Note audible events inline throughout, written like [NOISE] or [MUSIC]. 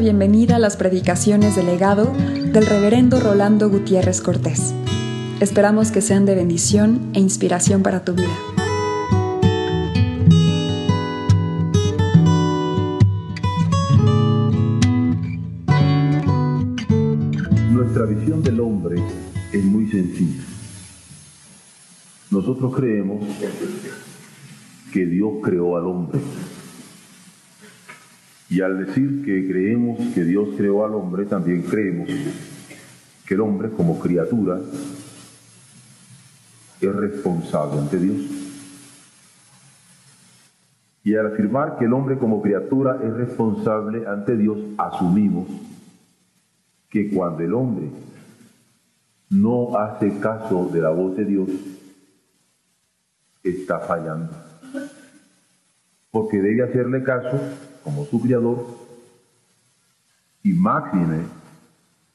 bienvenida a las predicaciones del legado del reverendo Rolando Gutiérrez Cortés. Esperamos que sean de bendición e inspiración para tu vida. Nuestra visión del hombre es muy sencilla. Nosotros creemos que Dios creó al hombre y al decir que creemos que Dios creó al hombre, también creemos que el hombre como criatura es responsable ante Dios. Y al afirmar que el hombre como criatura es responsable ante Dios, asumimos que cuando el hombre no hace caso de la voz de Dios, está fallando. Porque debe hacerle caso como su criador y máxime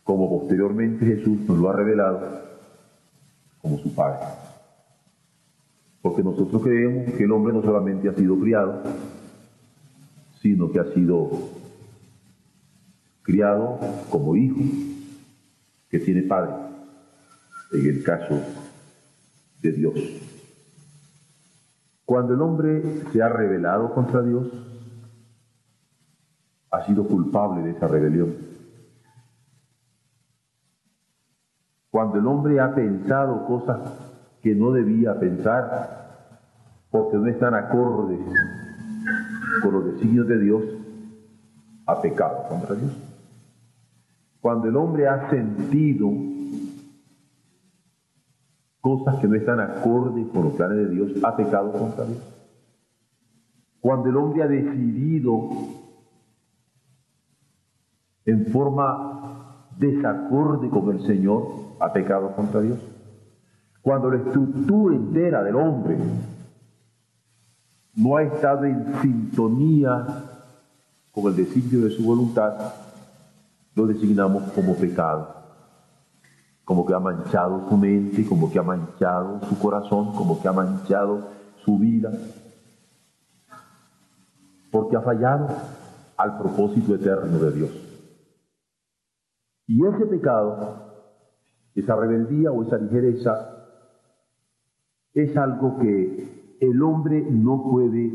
como posteriormente Jesús nos lo ha revelado como su Padre. Porque nosotros creemos que el hombre no solamente ha sido criado, sino que ha sido criado como hijo que tiene padre, en el caso de Dios. Cuando el hombre se ha rebelado contra Dios, ha sido culpable de esa rebelión. Cuando el hombre ha pensado cosas que no debía pensar, porque no están acordes con los designios de Dios, ha pecado contra Dios. Cuando el hombre ha sentido cosas que no están acordes con los planes de Dios, ha pecado contra Dios. Cuando el hombre ha decidido en forma desacorde con el Señor, ha pecado contra Dios. Cuando la estructura entera del hombre no ha estado en sintonía con el designio de su voluntad, lo designamos como pecado. Como que ha manchado su mente, como que ha manchado su corazón, como que ha manchado su vida. Porque ha fallado al propósito eterno de Dios. Y ese pecado, esa rebeldía o esa ligereza, es algo que el hombre no puede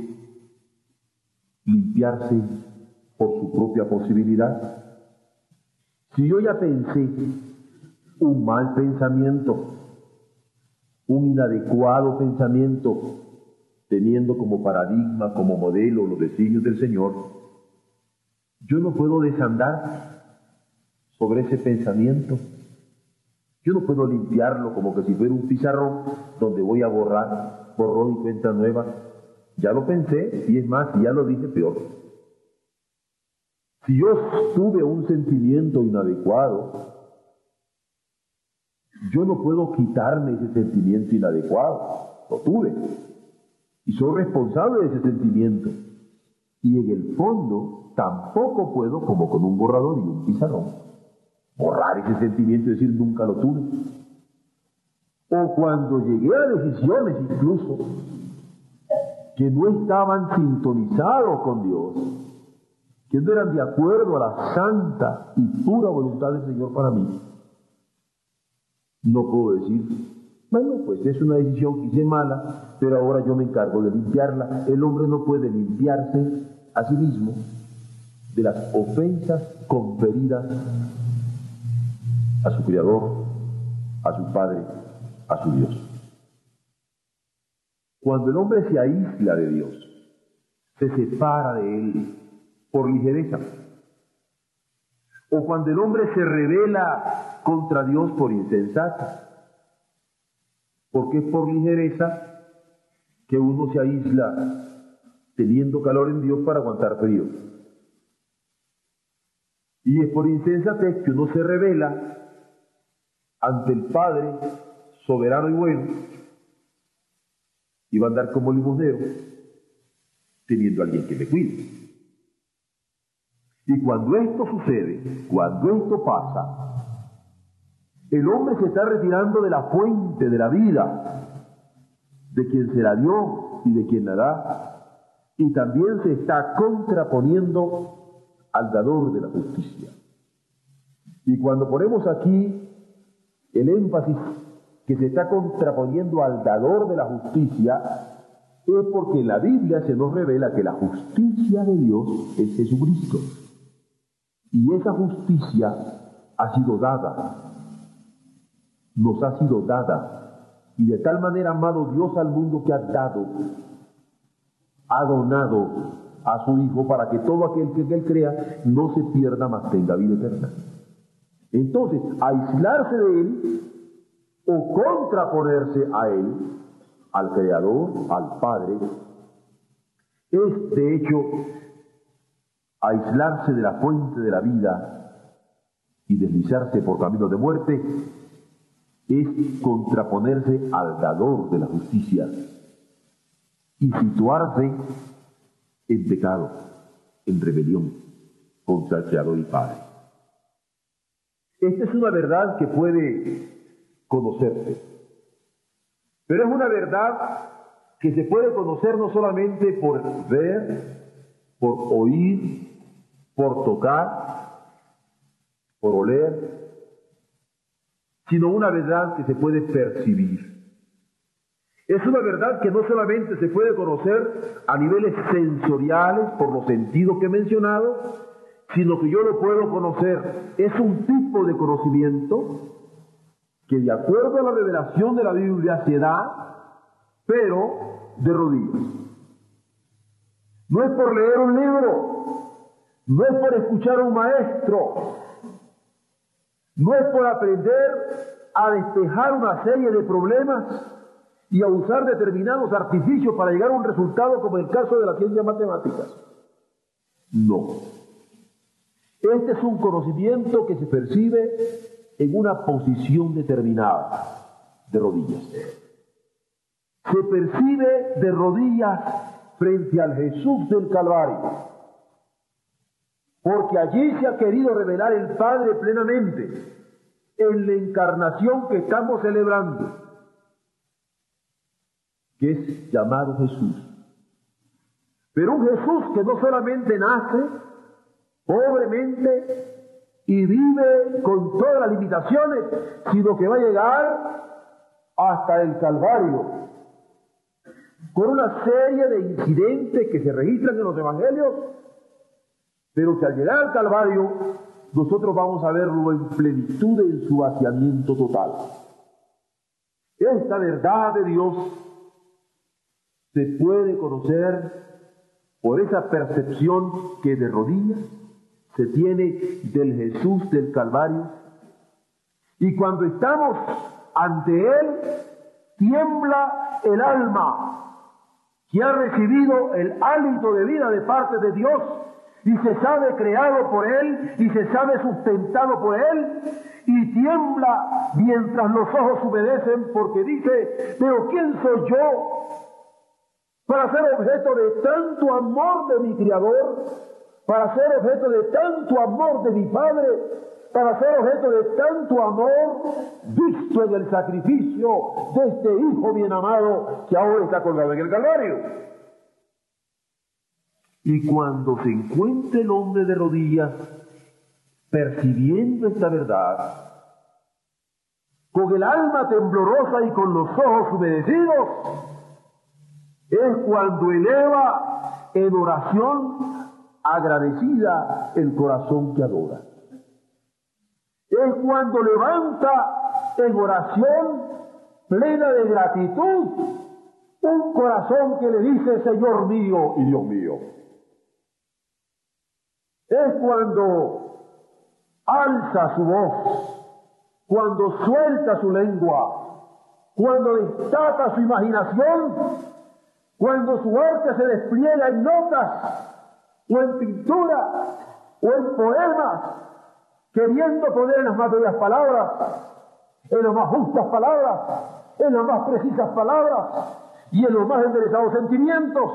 limpiarse por su propia posibilidad. Si yo ya pensé un mal pensamiento, un inadecuado pensamiento, teniendo como paradigma, como modelo los designios del Señor, yo no puedo desandar sobre ese pensamiento. Yo no puedo limpiarlo como que si fuera un pizarrón donde voy a borrar, borrón y cuenta nueva. Ya lo pensé y es más, ya lo dije peor. Si yo tuve un sentimiento inadecuado, yo no puedo quitarme ese sentimiento inadecuado. Lo tuve. Y soy responsable de ese sentimiento. Y en el fondo tampoco puedo, como con un borrador y un pizarrón, borrar ese sentimiento y decir nunca lo tuve. O cuando llegué a decisiones incluso que no estaban sintonizados con Dios, que no eran de acuerdo a la santa y pura voluntad del Señor para mí, no puedo decir, bueno, pues es una decisión que hice mala, pero ahora yo me encargo de limpiarla. El hombre no puede limpiarse a sí mismo de las ofensas conferidas a su Creador, a su Padre, a su Dios. Cuando el hombre se aísla de Dios, se separa de Él por ligereza, o cuando el hombre se revela contra Dios por insensato, porque es por ligereza que uno se aísla teniendo calor en Dios para aguantar frío. Y es por insensatez que uno se revela ante el Padre soberano y bueno, va a andar como limosnero, teniendo a alguien que le cuide. Y cuando esto sucede, cuando esto pasa, el hombre se está retirando de la fuente de la vida, de quien se la dio y de quien la da, y también se está contraponiendo al dador de la justicia. Y cuando ponemos aquí el énfasis que se está contraponiendo al dador de la justicia, es porque en la Biblia se nos revela que la justicia de Dios es Jesucristo. Y esa justicia ha sido dada, nos ha sido dada. Y de tal manera amado Dios al mundo que ha dado, ha donado a su Hijo para que todo aquel que él crea no se pierda, mas tenga vida eterna. Entonces, aislarse de él o contraponerse a él, al Creador, al Padre, es de hecho aislarse de la fuente de la vida y deslizarse por camino de muerte, es contraponerse al dador de la justicia y situarse en pecado, en rebelión contra el Creador y Padre. Esta es una verdad que puede conocerse, pero es una verdad que se puede conocer no solamente por ver, por oír, por tocar, por oler, sino una verdad que se puede percibir. Es una verdad que no solamente se puede conocer a niveles sensoriales por los sentidos que he mencionado, sino que yo lo puedo conocer. Es un tipo de conocimiento que de acuerdo a la revelación de la Biblia se da, pero de rodillas. No es por leer un libro, no es por escuchar a un maestro, no es por aprender a despejar una serie de problemas y a usar determinados artificios para llegar a un resultado como el caso de las ciencias matemáticas. No. Este es un conocimiento que se percibe en una posición determinada de rodillas. Se percibe de rodillas frente al Jesús del Calvario, porque allí se ha querido revelar el Padre plenamente en la encarnación que estamos celebrando que es llamado Jesús. Pero un Jesús que no solamente nace pobremente y vive con todas las limitaciones, sino que va a llegar hasta el Calvario, con una serie de incidentes que se registran en los Evangelios, pero que al llegar al Calvario nosotros vamos a verlo en plenitud en su vaciamiento total. Esta verdad de Dios se puede conocer por esa percepción que de rodillas se tiene del Jesús del Calvario. Y cuando estamos ante Él, tiembla el alma que ha recibido el hálito de vida de parte de Dios y se sabe creado por Él y se sabe sustentado por Él y tiembla mientras los ojos obedecen porque dice, pero ¿quién soy yo para ser objeto de tanto amor de mi Criador, para ser objeto de tanto amor de mi Padre, para ser objeto de tanto amor visto en el sacrificio de este Hijo bien amado que ahora está colgado en el Calvario. Y cuando se encuentre el hombre de rodillas, percibiendo esta verdad, con el alma temblorosa y con los ojos humedecidos, es cuando eleva en oración agradecida el corazón que adora. Es cuando levanta en oración plena de gratitud un corazón que le dice Señor mío y Dios mío. Es cuando alza su voz, cuando suelta su lengua, cuando destata su imaginación cuando su arte se despliega en notas, o en pintura, o en poemas, queriendo poner en las más bellas palabras, en las más justas palabras, en las más precisas palabras y en los más enderezados sentimientos,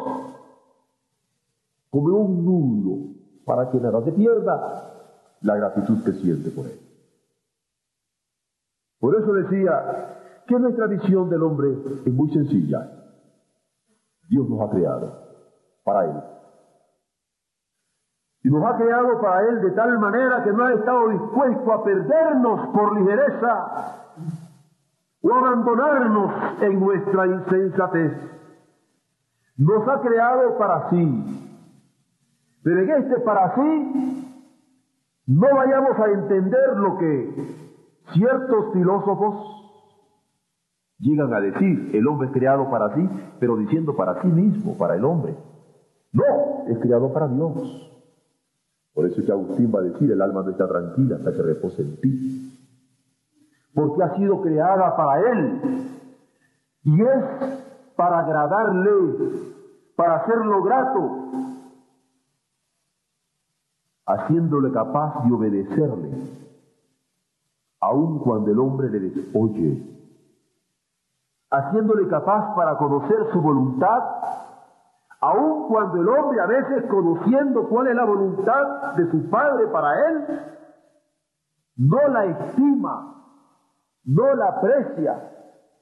como un nudo para que nada se pierda la gratitud que siente por él. Por eso decía que nuestra visión del hombre es muy sencilla. Dios nos ha creado para Él. Y nos ha creado para Él de tal manera que no ha estado dispuesto a perdernos por ligereza o abandonarnos en nuestra insensatez. Nos ha creado para sí. Pero en este para sí no vayamos a entender lo que ciertos filósofos llegan a decir, el hombre es creado para sí, pero diciendo para sí mismo, para el hombre. No, es creado para Dios. Por eso es que Agustín va a decir, el alma no está tranquila hasta que repose en ti. Porque ha sido creada para Él. Y es para agradarle, para hacerlo grato, haciéndole capaz de obedecerle, aun cuando el hombre le desoye, haciéndole capaz para conocer su voluntad aun cuando el hombre a veces conociendo cuál es la voluntad de su padre para él, no la estima, no la aprecia,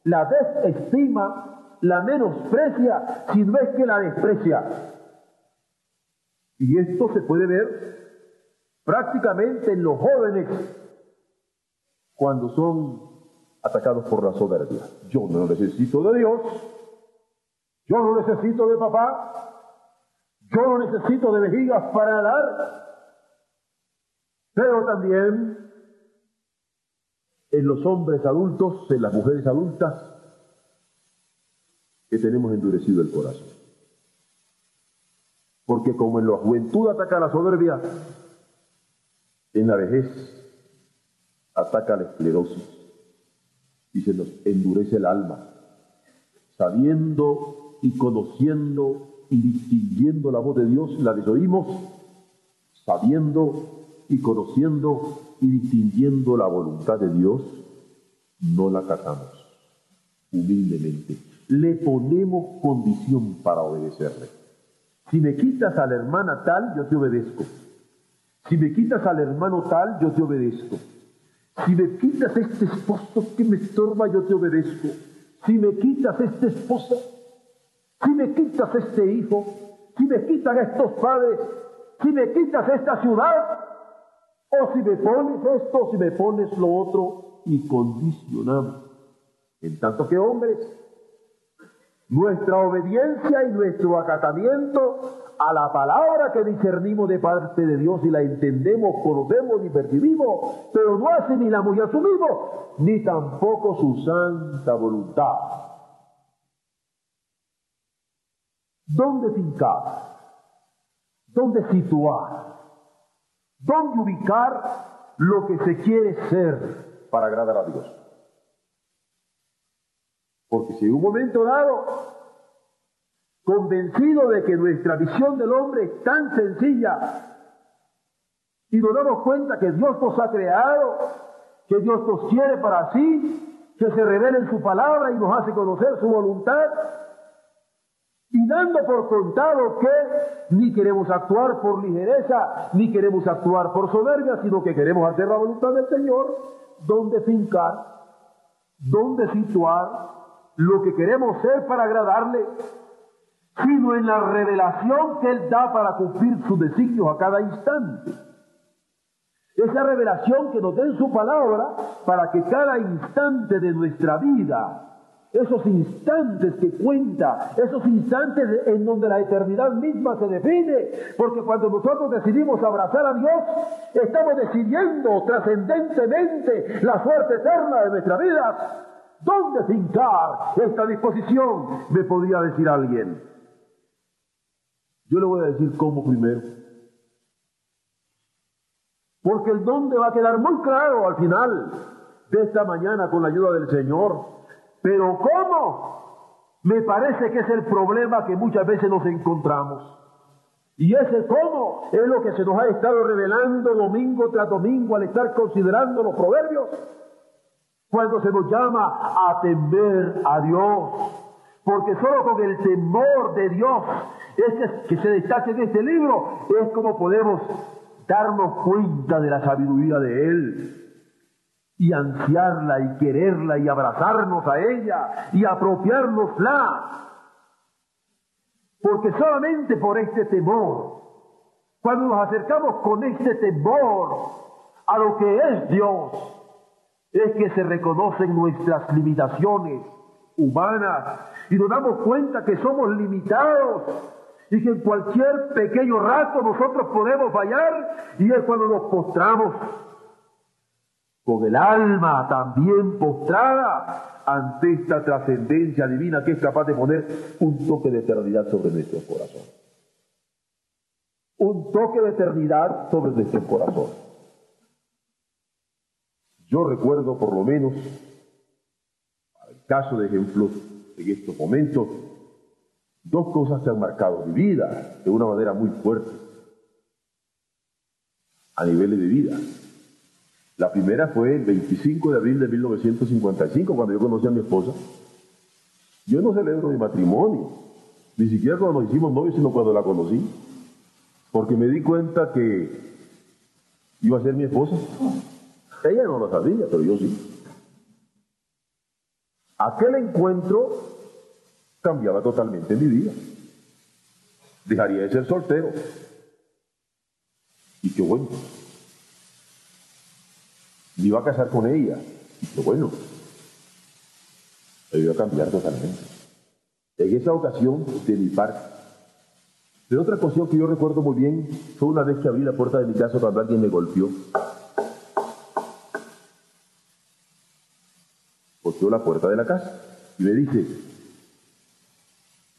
la desestima, la menosprecia, si no es que la desprecia. Y esto se puede ver prácticamente en los jóvenes cuando son atacados por la soberbia. Yo no necesito de Dios, yo no necesito de papá, yo no necesito de vejigas para dar, pero también en los hombres adultos, en las mujeres adultas, que tenemos endurecido el corazón. Porque como en la juventud ataca la soberbia, en la vejez ataca la esclerosis y se nos endurece el alma, sabiendo y conociendo y distinguiendo la voz de Dios, la desoímos, sabiendo y conociendo y distinguiendo la voluntad de Dios, no la catamos humildemente. Le ponemos condición para obedecerle. Si me quitas a la hermana tal, yo te obedezco. Si me quitas al hermano tal, yo te obedezco. Si me quitas este esposo que me estorba, yo te obedezco. Si me quitas esta esposa, si me quitas este hijo, si me quitan estos padres, si me quitas esta ciudad, o si me pones esto, si me pones lo otro, y condicionamos. En tanto que hombres, nuestra obediencia y nuestro acatamiento a la palabra que discernimos de parte de Dios y la entendemos, conocemos y percibimos, pero no asimilamos y asumimos, ni tampoco su santa voluntad. ¿Dónde fincar? ¿Dónde situar? ¿Dónde ubicar lo que se quiere ser para agradar a Dios? Porque si en un momento dado, convencido de que nuestra visión del hombre es tan sencilla y nos damos cuenta que Dios nos ha creado, que Dios nos quiere para sí, que se revela en su palabra y nos hace conocer su voluntad, y dando por contado que ni queremos actuar por ligereza, ni queremos actuar por soberbia, sino que queremos hacer la voluntad del Señor, donde fincar, donde situar lo que queremos ser para agradarle, sino en la revelación que Él da para cumplir sus designios a cada instante. Esa revelación que nos den su palabra para que cada instante de nuestra vida esos instantes que cuenta, esos instantes en donde la eternidad misma se define, porque cuando nosotros decidimos abrazar a Dios, estamos decidiendo trascendentemente la suerte eterna de nuestra vida. ¿Dónde fincar esta disposición? Me podría decir alguien. Yo le voy a decir cómo primero. Porque el dónde va a quedar muy claro al final de esta mañana con la ayuda del Señor. Pero ¿cómo? Me parece que es el problema que muchas veces nos encontramos. Y ese cómo es lo que se nos ha estado revelando domingo tras domingo al estar considerando los proverbios. Cuando se nos llama a temer a Dios. Porque solo con el temor de Dios es que se destaque en este libro, es como podemos darnos cuenta de la sabiduría de Él y ansiarla y quererla y abrazarnos a ella y apropiárnosla. Porque solamente por este temor Cuando nos acercamos con este temor a lo que es Dios, es que se reconocen nuestras limitaciones humanas y nos damos cuenta que somos limitados y que en cualquier pequeño rato nosotros podemos fallar y es cuando nos postramos con el alma también postrada ante esta trascendencia divina que es capaz de poner un toque de eternidad sobre nuestro corazón. Un toque de eternidad sobre nuestro corazón. Yo recuerdo por lo menos, al caso de ejemplos en estos momentos, dos cosas que han marcado mi vida de una manera muy fuerte, a niveles de vida. La primera fue el 25 de abril de 1955, cuando yo conocí a mi esposa. Yo no celebro mi matrimonio, ni siquiera cuando nos hicimos novios, sino cuando la conocí, porque me di cuenta que iba a ser mi esposa. Ella no lo sabía, pero yo sí. Aquel encuentro cambiaba totalmente mi vida. Dejaría de ser soltero. Y qué bueno. Me iba a casar con ella. Qué bueno. Me iba a cambiar totalmente. En esa ocasión de mi parte. Pero otra ocasión que yo recuerdo muy bien fue una vez que abrí la puerta de mi casa cuando alguien me golpeó. Golpeó la puerta de la casa y me dice,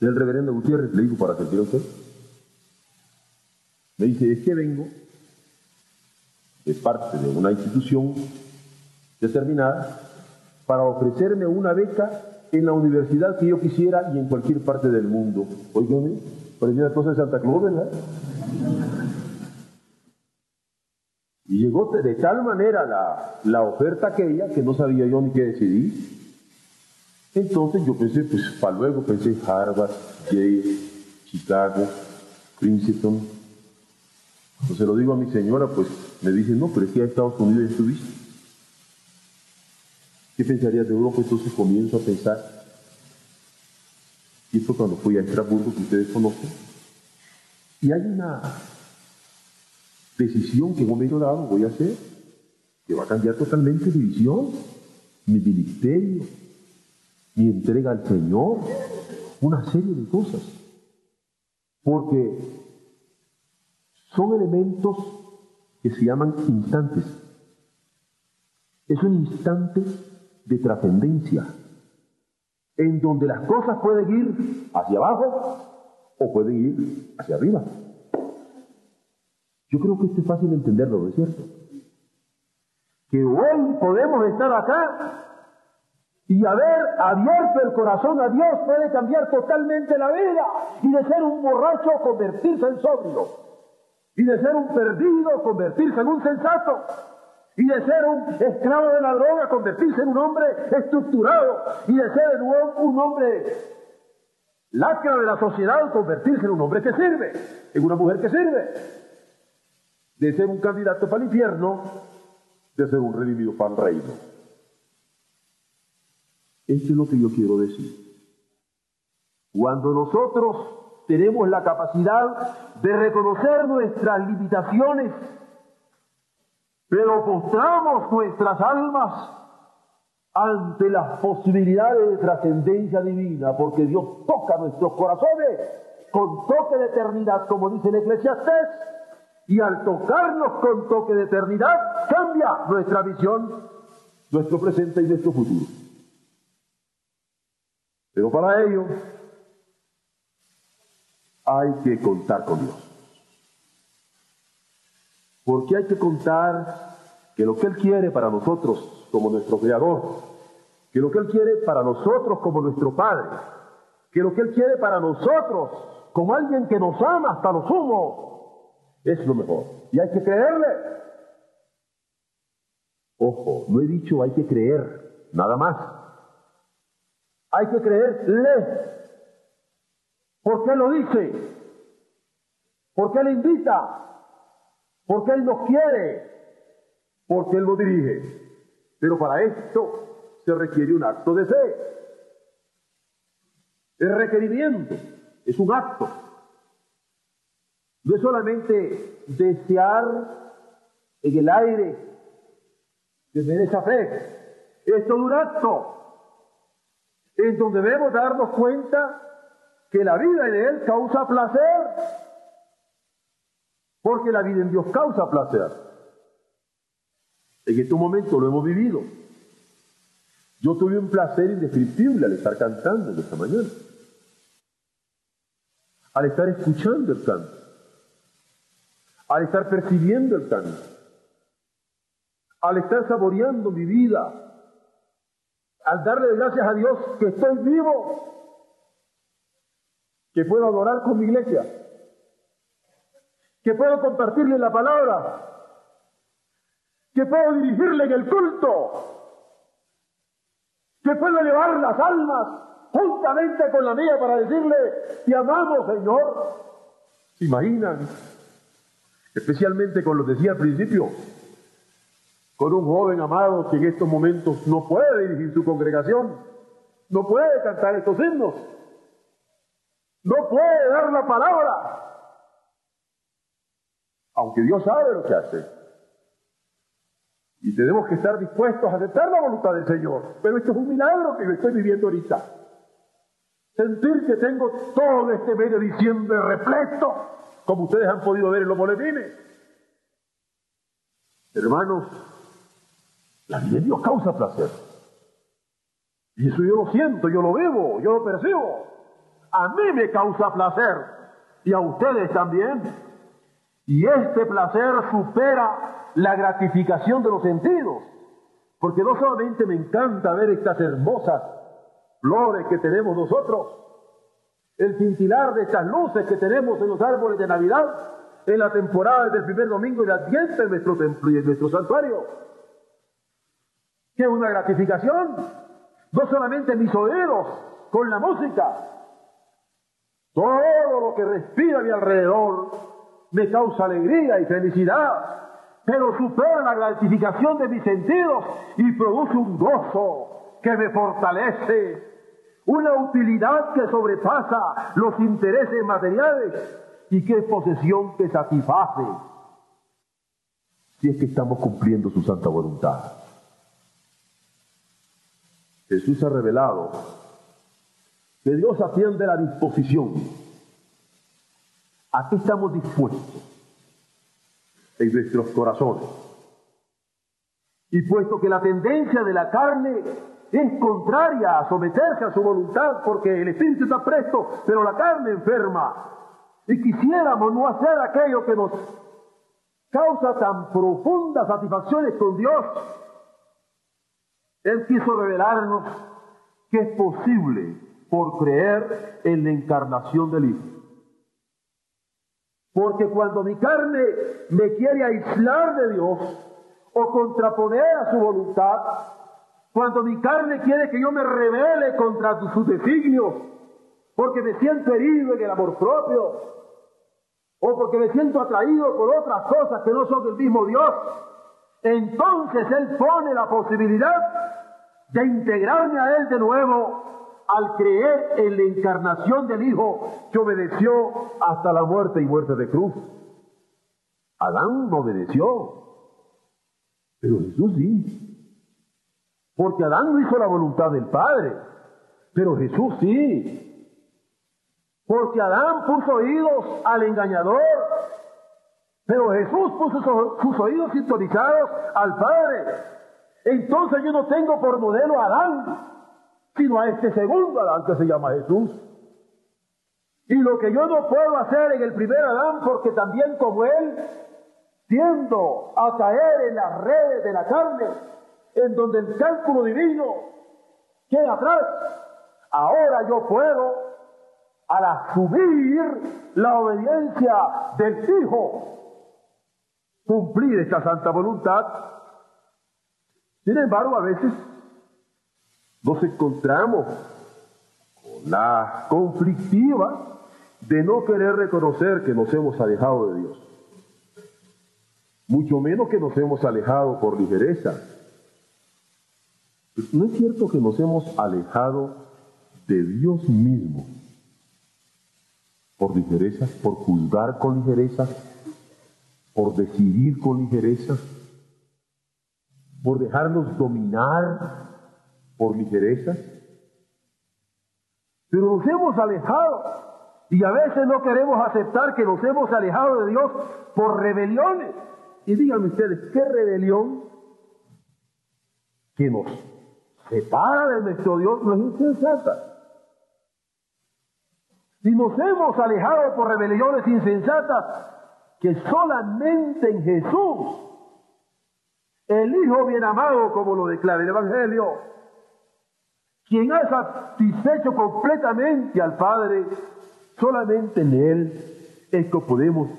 el reverendo Gutiérrez, le digo para sentir a usted. Me dice, es que vengo de parte de una institución determinada para ofrecerme una beca en la universidad que yo quisiera y en cualquier parte del mundo. Oígame, parecía la cosa de Santa Claus, ¿verdad? Y llegó de tal manera la, la oferta aquella que no sabía yo ni qué decidir. Entonces yo pensé, pues para luego pensé Harvard, Yale, Chicago, Princeton. Entonces lo digo a mi señora, pues me dice, no, pero es que a Estados Unidos ya estuviste. ¿Qué pensarías de Europa? Entonces comienzo a pensar. Y esto cuando fui a Estrasburgo, que ustedes conocen. Y hay una decisión que en un momento dado voy a hacer, que va a cambiar totalmente mi visión, mi ministerio, mi entrega al Señor, una serie de cosas. Porque son elementos que se llaman instantes. Es un instante de trascendencia, en donde las cosas pueden ir hacia abajo o pueden ir hacia arriba. Yo creo que esto es fácil de entenderlo, ¿no es cierto? Que hoy podemos estar acá y haber abierto el corazón a Dios puede cambiar totalmente la vida y de ser un borracho convertirse en sobrio y de ser un perdido convertirse en un sensato y de ser un esclavo de la droga convertirse en un hombre estructurado y de ser un hombre lacra de la sociedad convertirse en un hombre que sirve, en una mujer que sirve, de ser un candidato para el infierno, de ser un redimido para el reino. Esto es lo que yo quiero decir. Cuando nosotros tenemos la capacidad de reconocer nuestras limitaciones, pero postramos nuestras almas ante las posibilidades de trascendencia divina, porque Dios toca nuestros corazones con toque de eternidad, como dice el Eclesiastés, y al tocarnos con toque de eternidad cambia nuestra visión, nuestro presente y nuestro futuro. Pero para ello hay que contar con Dios. Porque hay que contar que lo que Él quiere para nosotros como nuestro Creador, que lo que Él quiere para nosotros como nuestro Padre, que lo que Él quiere para nosotros como alguien que nos ama hasta lo sumo, es lo mejor. Y hay que creerle. Ojo, no he dicho hay que creer, nada más. Hay que creerle. ¿Por qué lo dice? ¿Por qué le invita? ¿Por qué Él nos quiere? Porque Él lo dirige. Pero para esto se requiere un acto de fe. El requerimiento es un acto. No es solamente desear en el aire, tener esa fe. Es todo un acto en donde debemos darnos cuenta que la vida en Él causa placer, porque la vida en Dios causa placer. En este momento lo hemos vivido. Yo tuve un placer indescriptible al estar cantando en esta mañana, al estar escuchando el canto, al estar percibiendo el canto, al estar saboreando mi vida, al darle gracias a Dios que estoy vivo, que puedo adorar con mi iglesia, que puedo compartirle la palabra, que puedo dirigirle en el culto, que puedo elevar las almas juntamente con la mía para decirle, te amamos Señor. ¿Se imaginan? Especialmente con lo que decía al principio, con un joven amado que en estos momentos no puede dirigir su congregación, no puede cantar estos himnos, no puede dar la palabra, aunque Dios sabe lo que hace. Y tenemos que estar dispuestos a aceptar la voluntad del Señor. Pero esto es un milagro que yo estoy viviendo ahorita. Sentir que tengo todo este mes de diciembre repleto, como ustedes han podido ver en los boletines. Hermanos, la vida de Dios causa placer. Y eso yo lo siento, yo lo vivo, yo lo percibo. A mí me causa placer. Y a ustedes también. Y este placer supera la gratificación de los sentidos. Porque no solamente me encanta ver estas hermosas flores que tenemos nosotros, el cintilar de estas luces que tenemos en los árboles de Navidad, en la temporada del primer domingo de Adviento en nuestro templo y en nuestro santuario. Que es una gratificación, no solamente mis oídos con la música, todo lo que respira a mi alrededor me causa alegría y felicidad pero supera la gratificación de mis sentidos y produce un gozo que me fortalece, una utilidad que sobrepasa los intereses materiales y que es posesión que satisface, si es que estamos cumpliendo su santa voluntad. Jesús ha revelado que Dios atiende la disposición. ¿A qué estamos dispuestos? en nuestros corazones. Y puesto que la tendencia de la carne es contraria a someterse a su voluntad, porque el espíritu está presto, pero la carne enferma, y quisiéramos no hacer aquello que nos causa tan profundas satisfacciones con Dios, Él quiso revelarnos que es posible por creer en la encarnación del Hijo. Porque cuando mi carne me quiere aislar de Dios o contraponer a su voluntad, cuando mi carne quiere que yo me revele contra sus designios, porque me siento herido en el amor propio, o porque me siento atraído por otras cosas que no son del mismo Dios, entonces Él pone la posibilidad de integrarme a Él de nuevo al creer en la encarnación del Hijo que obedeció hasta la muerte y muerte de cruz. Adán no obedeció, pero Jesús sí. Porque Adán no hizo la voluntad del Padre, pero Jesús sí. Porque Adán puso oídos al engañador, pero Jesús puso sus oídos sintonizados al Padre. Entonces yo no tengo por modelo a Adán, sino a este segundo Adán que se llama Jesús. Y lo que yo no puedo hacer en el primer Adán, porque también como él, tiendo a caer en las redes de la carne, en donde el cálculo divino queda atrás, ahora yo puedo, al asumir la obediencia del Hijo, cumplir esta santa voluntad. Sin embargo, a veces nos encontramos con la conflictiva de no querer reconocer que nos hemos alejado de Dios. Mucho menos que nos hemos alejado por ligereza. No es cierto que nos hemos alejado de Dios mismo por ligereza, por juzgar con ligereza, por decidir con ligereza, por dejarnos dominar por ligereza. Pero nos hemos alejado y a veces no queremos aceptar que nos hemos alejado de Dios por rebeliones. Y díganme ustedes, ¿qué rebelión que nos separa de nuestro Dios no es insensata? Si nos hemos alejado por rebeliones insensatas, que solamente en Jesús, el Hijo bien amado, como lo declara el Evangelio, quien ha satisfecho completamente al Padre, solamente en Él es que podemos,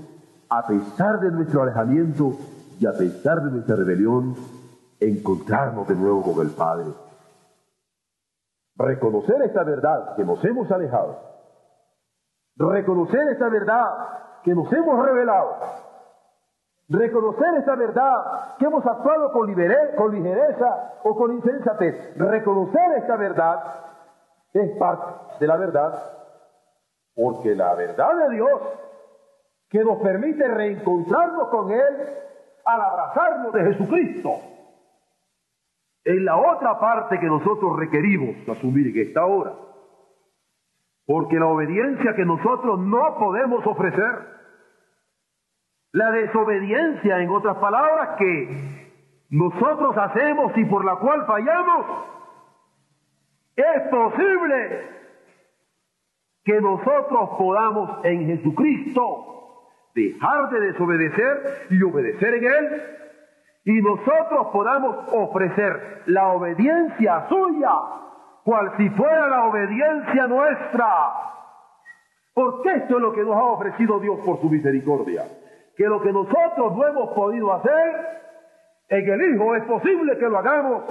a pesar de nuestro alejamiento y a pesar de nuestra rebelión, encontrarnos de nuevo con el Padre. Reconocer esta verdad que nos hemos alejado, reconocer esta verdad que nos hemos revelado, reconocer esta verdad que hemos actuado con, con ligereza o con insensatez, reconocer esta verdad es parte de la verdad, porque la verdad de Dios que nos permite reencontrarnos con Él al abrazarnos de Jesucristo, es la otra parte que nosotros requerimos asumir en esta hora. Porque la obediencia que nosotros no podemos ofrecer la desobediencia, en otras palabras, que nosotros hacemos y por la cual fallamos, es posible que nosotros podamos en Jesucristo dejar de desobedecer y obedecer en Él, y nosotros podamos ofrecer la obediencia suya, cual si fuera la obediencia nuestra. Porque esto es lo que nos ha ofrecido Dios por su misericordia que lo que nosotros no hemos podido hacer, en el Hijo es posible que lo hagamos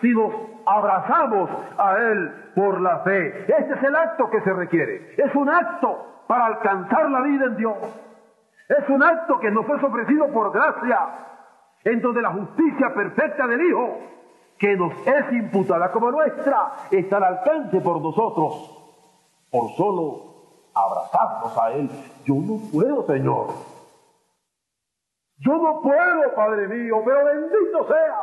si nos abrazamos a Él por la fe. Este es el acto que se requiere. Es un acto para alcanzar la vida en Dios. Es un acto que nos es ofrecido por gracia, en donde la justicia perfecta del Hijo, que nos es imputada como nuestra, está al alcance por nosotros, por solo abrazarnos a Él. Yo no puedo, Señor, yo no puedo, Padre mío, pero bendito sea,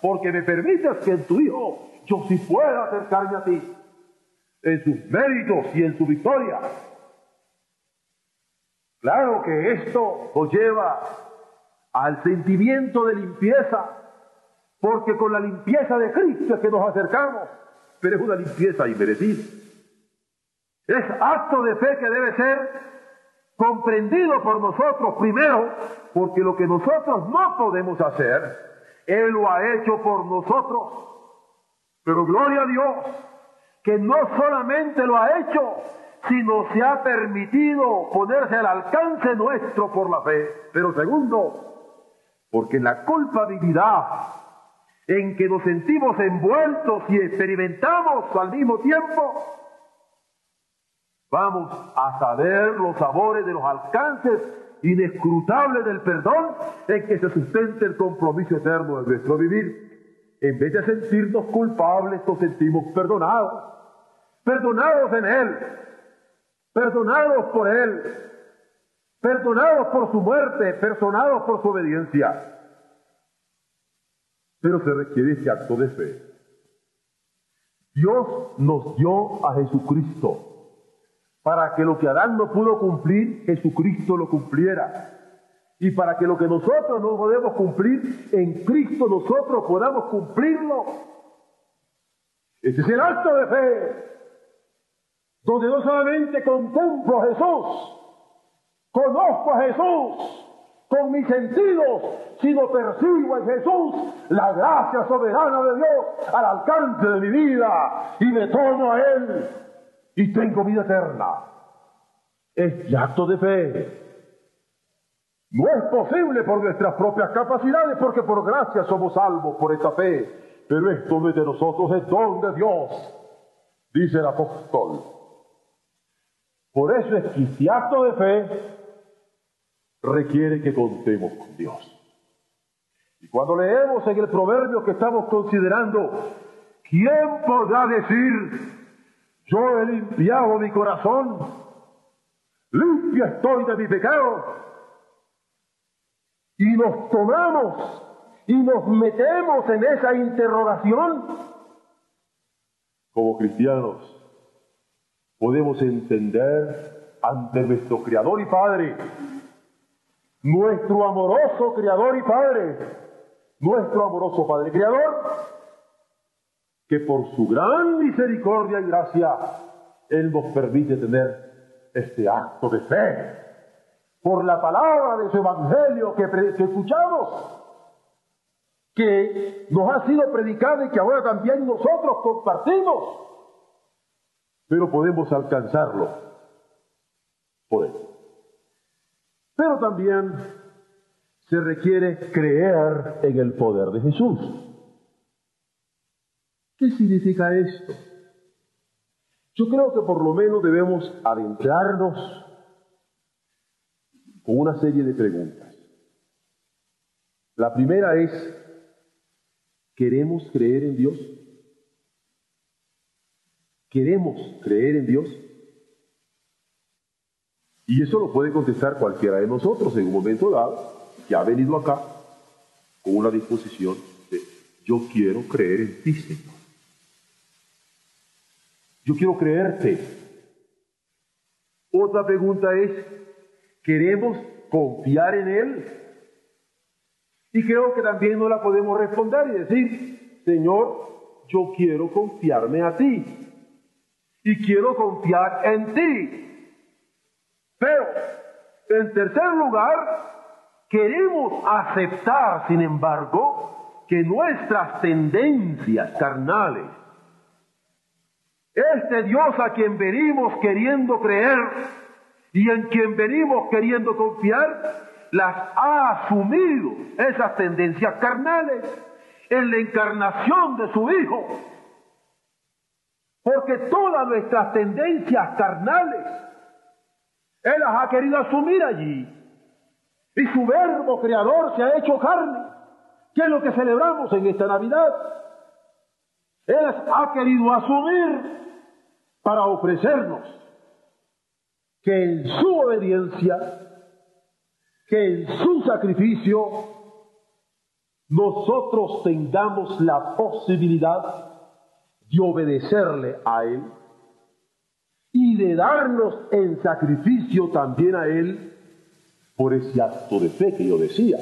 porque me permites que en tu Hijo yo sí pueda acercarme a ti, en sus méritos y en su victoria. Claro que esto nos lleva al sentimiento de limpieza, porque con la limpieza de Cristo es que nos acercamos, pero es una limpieza inmerecida. Es acto de fe que debe ser comprendido por nosotros primero, porque lo que nosotros no podemos hacer, Él lo ha hecho por nosotros. Pero gloria a Dios, que no solamente lo ha hecho, sino se ha permitido ponerse al alcance nuestro por la fe. Pero segundo, porque la culpabilidad en que nos sentimos envueltos y experimentamos al mismo tiempo, Vamos a saber los sabores de los alcances inescrutables del perdón en que se sustenta el compromiso eterno de nuestro vivir. En vez de sentirnos culpables, nos sentimos perdonados. Perdonados en Él. Perdonados por Él. Perdonados por su muerte. Perdonados por su obediencia. Pero se requiere ese acto de fe. Dios nos dio a Jesucristo para que lo que Adán no pudo cumplir, Jesucristo lo cumpliera. Y para que lo que nosotros no podemos cumplir, en Cristo nosotros podamos cumplirlo. Ese es el acto de fe, donde no solamente contemplo a Jesús, conozco a Jesús con mis sentidos, sino percibo en Jesús la gracia soberana de Dios al alcance de mi vida y me tomo a Él y tengo vida eterna. Es acto de fe. No es posible por nuestras propias capacidades, porque por gracia somos salvos por esta fe. Pero esto no es de nosotros, es don de Dios, dice el apóstol. Por eso es que este acto de fe requiere que contemos con Dios. Y cuando leemos en el proverbio que estamos considerando, ¿quién podrá decir yo he limpiado mi corazón, limpio estoy de mi pecado. Y nos tomamos y nos metemos en esa interrogación. Como cristianos, podemos entender ante nuestro Creador y Padre, nuestro amoroso Creador y Padre, nuestro amoroso Padre Creador, que por su gran misericordia y gracia, Él nos permite tener este acto de fe, por la palabra de su Evangelio que, escuchamos, que nos ha sido predicada y que ahora también nosotros compartimos, pero podemos alcanzarlo por él. Pero también se requiere creer en el poder de Jesús. ¿Qué significa esto? Yo creo que por lo menos debemos adentrarnos con una serie de preguntas. La primera es, ¿queremos creer en Dios? ¿Queremos creer en Dios? Y eso lo puede contestar cualquiera de nosotros en un momento dado, que ha venido acá con una disposición de yo quiero creer en ti, Señor. Yo quiero creerte. Otra pregunta es, ¿queremos confiar en Él? Y creo que también no la podemos responder y decir, Señor, yo quiero confiarme a ti y quiero confiar en ti. Pero, en tercer lugar, queremos aceptar, sin embargo, que nuestras tendencias carnales, este Dios a quien venimos queriendo creer y en quien venimos queriendo confiar, las ha asumido esas tendencias carnales en la encarnación de su Hijo porque todas nuestras tendencias carnales, Él las ha querido asumir allí. Y su verbo creador se ha hecho carne, que es lo que celebramos en esta Navidad. Él ha querido asumir para ofrecernos que en su obediencia, que en su sacrificio, nosotros tengamos la posibilidad de obedecerle a Él y de darnos en sacrificio también a Él por ese acto de fe que yo decía.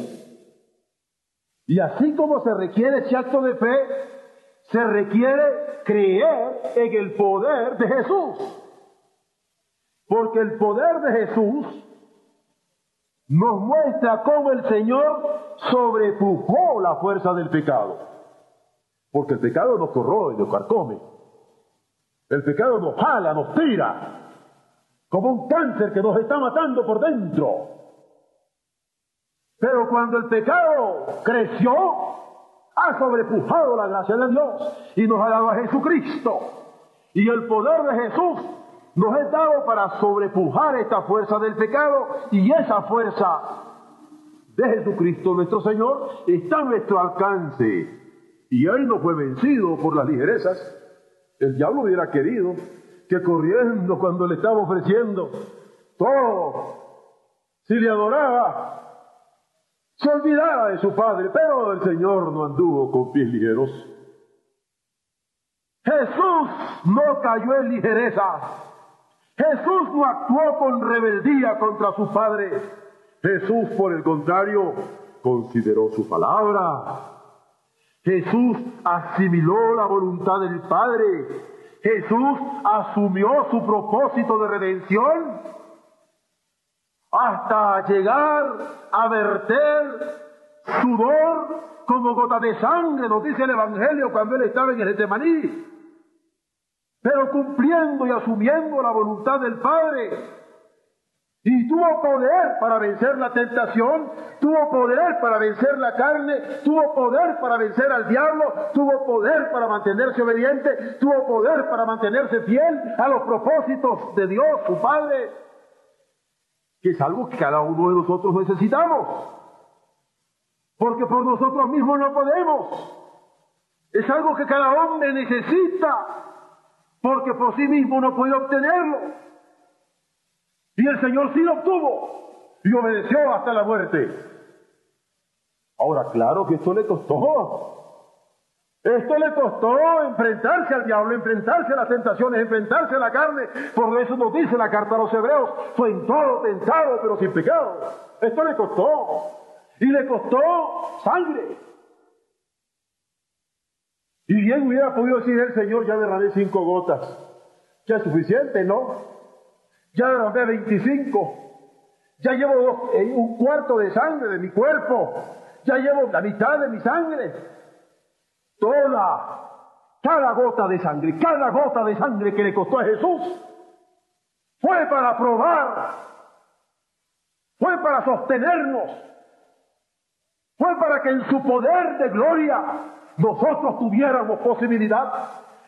Y así como se requiere ese acto de fe, se requiere creer en el poder de Jesús. Porque el poder de Jesús nos muestra cómo el Señor sobrepujó la fuerza del pecado. Porque el pecado nos corroe, nos carcome. El pecado nos jala, nos tira, como un cáncer que nos está matando por dentro. Pero cuando el pecado creció, ha sobrepujado la gracia de Dios y nos ha dado a Jesucristo. Y el poder de Jesús nos es dado para sobrepujar esta fuerza del pecado y esa fuerza de Jesucristo nuestro Señor está a nuestro alcance. Y él no fue vencido por las ligerezas. El diablo hubiera querido que corriendo cuando le estaba ofreciendo todo, si le adoraba, se olvidara de su padre. Pero el Señor no anduvo con pies ligeros. Jesús no cayó en ligereza. Jesús no actuó con rebeldía contra su padre. Jesús, por el contrario, consideró su palabra Jesús asimiló la voluntad del Padre. Jesús asumió su propósito de redención hasta llegar a verter sudor como gota de sangre, nos dice el Evangelio cuando él estaba en el Getsemaní. Pero cumpliendo y asumiendo la voluntad del Padre, y tuvo poder para vencer la tentación, tuvo poder para vencer la carne, tuvo poder para vencer al diablo, tuvo poder para mantenerse obediente, tuvo poder para mantenerse fiel a los propósitos de Dios, su Padre, que es algo que cada uno de nosotros necesitamos. Porque por nosotros mismos no podemos. Es algo que cada hombre necesita, porque por sí mismo no puede obtenerlo. Y el Señor sí lo obtuvo y obedeció hasta la muerte. Ahora, claro que esto le costó. Esto le costó enfrentarse al diablo, enfrentarse a las tentaciones, enfrentarse a la carne. Por eso nos dice la carta a los hebreos, fue en todo tentado, pero sin pecado. Esto le costó. Y le costó sangre. Y bien hubiera podido decir el Señor, ya derramé cinco gotas. Ya es suficiente, ¿no? Ya derramé 25. Ya llevo eh, un cuarto de sangre de mi cuerpo. Ya llevo la mitad de mi sangre. Toda, cada gota de sangre, cada gota de sangre que le costó a Jesús fue para probar, fue para sostenernos, fue para que en su poder de gloria nosotros tuviéramos posibilidad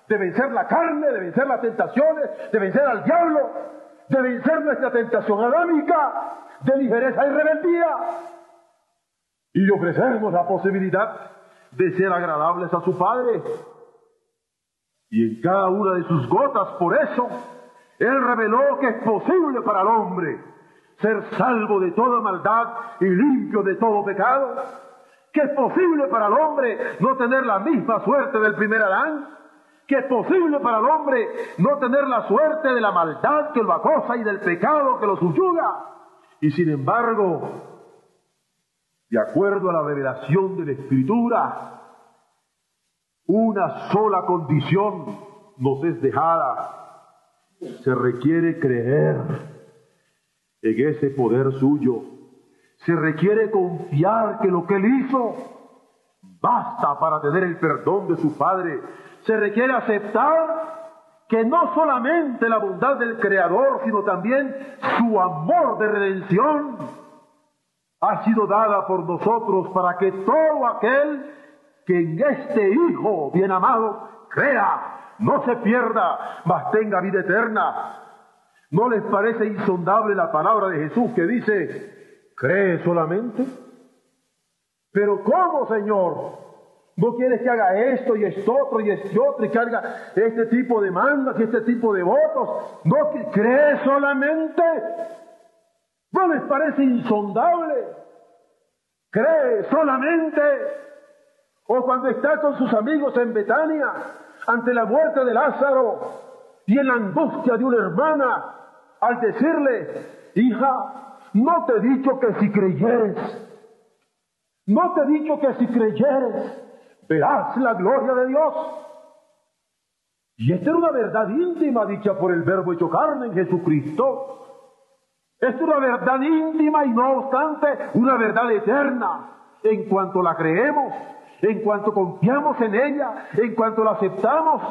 de vencer la carne, de vencer las tentaciones, de vencer al diablo, de vencer nuestra tentación adámica, de ligereza y rebeldía, y ofrecernos la posibilidad de ser agradables a su Padre. Y en cada una de sus gotas, por eso, Él reveló que es posible para el hombre ser salvo de toda maldad y limpio de todo pecado que es posible para el hombre no tener la misma suerte del primer Adán, que es posible para el hombre no tener la suerte de la maldad que lo acosa y del pecado que lo subyuga. Y sin embargo, de acuerdo a la revelación de la Escritura, una sola condición nos es dejada. Se requiere creer en ese poder suyo se requiere confiar que lo que él hizo basta para tener el perdón de su Padre. Se requiere aceptar que no solamente la bondad del Creador, sino también su amor de redención ha sido dada por nosotros para que todo aquel que en este Hijo bien amado crea, no se pierda, mas tenga vida eterna. ¿No les parece insondable la palabra de Jesús que dice, ¿Cree solamente? Pero ¿cómo, Señor? ¿No quieres que haga esto y esto otro y este otro y que haga este tipo de mandas y este tipo de votos? ¿No cree solamente? ¿No les parece insondable? ¿Cree solamente? O cuando está con sus amigos en Betania, ante la muerte de Lázaro y en la angustia de una hermana, al decirle, hija, no te he dicho que si creyeres, no te he dicho que si creyeres, verás la gloria de Dios. Y esta era una verdad íntima dicha por el Verbo hecho carne en Jesucristo. Es una verdad íntima y no obstante una verdad eterna en cuanto la creemos, en cuanto confiamos en ella, en cuanto la aceptamos.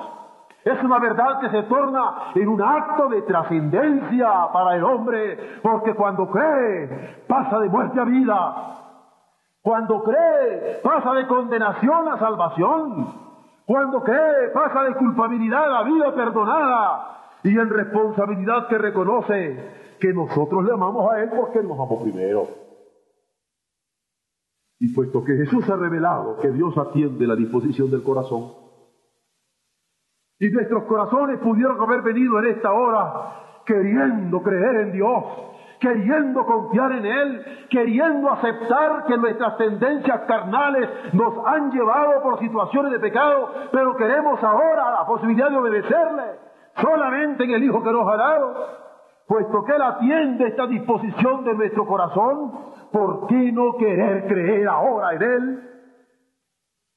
Es una verdad que se torna en un acto de trascendencia para el hombre, porque cuando cree pasa de muerte a vida. Cuando cree pasa de condenación a salvación. Cuando cree pasa de culpabilidad a vida perdonada y en responsabilidad que reconoce que nosotros le amamos a Él porque Él nos amó primero. Y puesto que Jesús ha revelado que Dios atiende la disposición del corazón, y nuestros corazones pudieron haber venido en esta hora queriendo creer en Dios, queriendo confiar en Él, queriendo aceptar que nuestras tendencias carnales nos han llevado por situaciones de pecado, pero queremos ahora la posibilidad de obedecerle solamente en el Hijo que nos ha dado. Puesto que Él atiende esta disposición de nuestro corazón, ¿por qué no querer creer ahora en Él?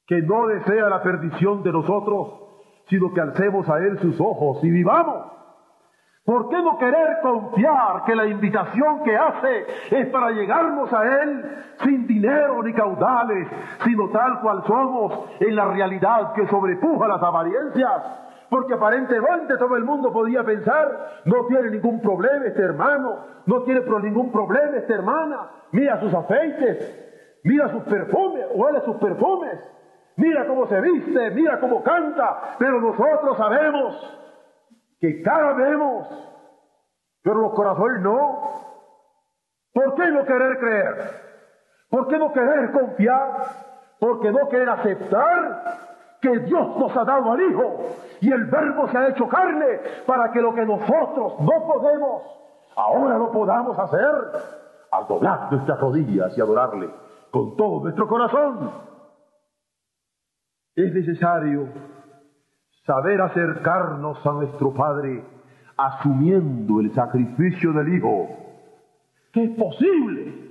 Que no desea la perdición de nosotros, sino que alcemos a Él sus ojos y vivamos. ¿Por qué no querer confiar que la invitación que hace es para llegarnos a Él sin dinero ni caudales, sino tal cual somos en la realidad que sobrepuja las apariencias? Porque aparentemente todo el mundo podía pensar, no tiene ningún problema este hermano, no tiene ningún problema esta hermana, mira sus aceites, mira sus perfumes, huele sus perfumes, mira cómo se viste, mira cómo canta, pero nosotros sabemos que cada vemos, pero los corazones no. ¿Por qué no querer creer? ¿Por qué no querer confiar? ¿Por qué no querer aceptar que Dios nos ha dado al Hijo y el Verbo se ha hecho carne para que lo que nosotros no podemos ahora lo podamos hacer al doblar nuestras rodillas y adorarle con todo nuestro corazón. Es necesario saber acercarnos a nuestro Padre asumiendo el sacrificio del Hijo, que es posible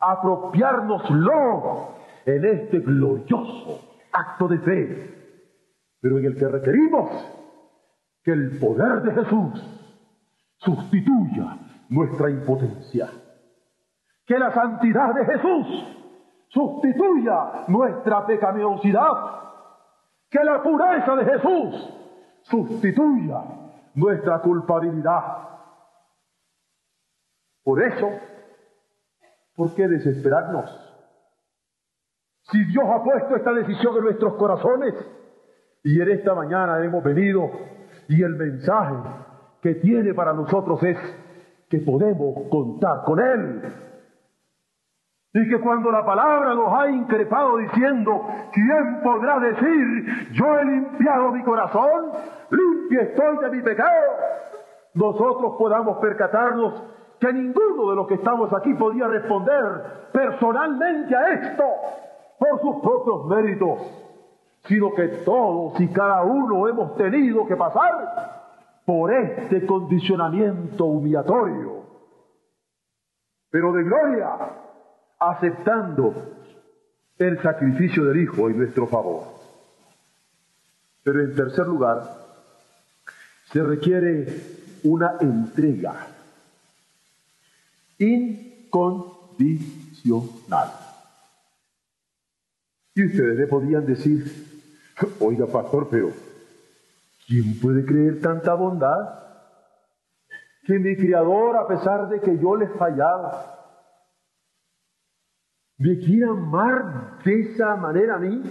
apropiárnoslo en este glorioso acto de fe, pero en el que requerimos que el poder de Jesús sustituya nuestra impotencia, que la santidad de Jesús sustituya nuestra pecaminosidad, que la pureza de Jesús sustituya nuestra culpabilidad. Por eso, ¿por qué desesperarnos? Si Dios ha puesto esta decisión en nuestros corazones y en esta mañana hemos venido y el mensaje que tiene para nosotros es que podemos contar con Él. Y que cuando la palabra nos ha increpado diciendo, ¿quién podrá decir, yo he limpiado mi corazón, limpio estoy de mi pecado? Nosotros podamos percatarnos que ninguno de los que estamos aquí podía responder personalmente a esto por sus propios méritos, sino que todos y cada uno hemos tenido que pasar por este condicionamiento humillatorio, pero de gloria, aceptando el sacrificio del Hijo en nuestro favor. Pero en tercer lugar, se requiere una entrega incondicional. Y ustedes le podían decir, [LAUGHS] oiga pastor, pero ¿quién puede creer tanta bondad? Que mi criador, a pesar de que yo le fallaba, me quiera amar de esa manera a mí.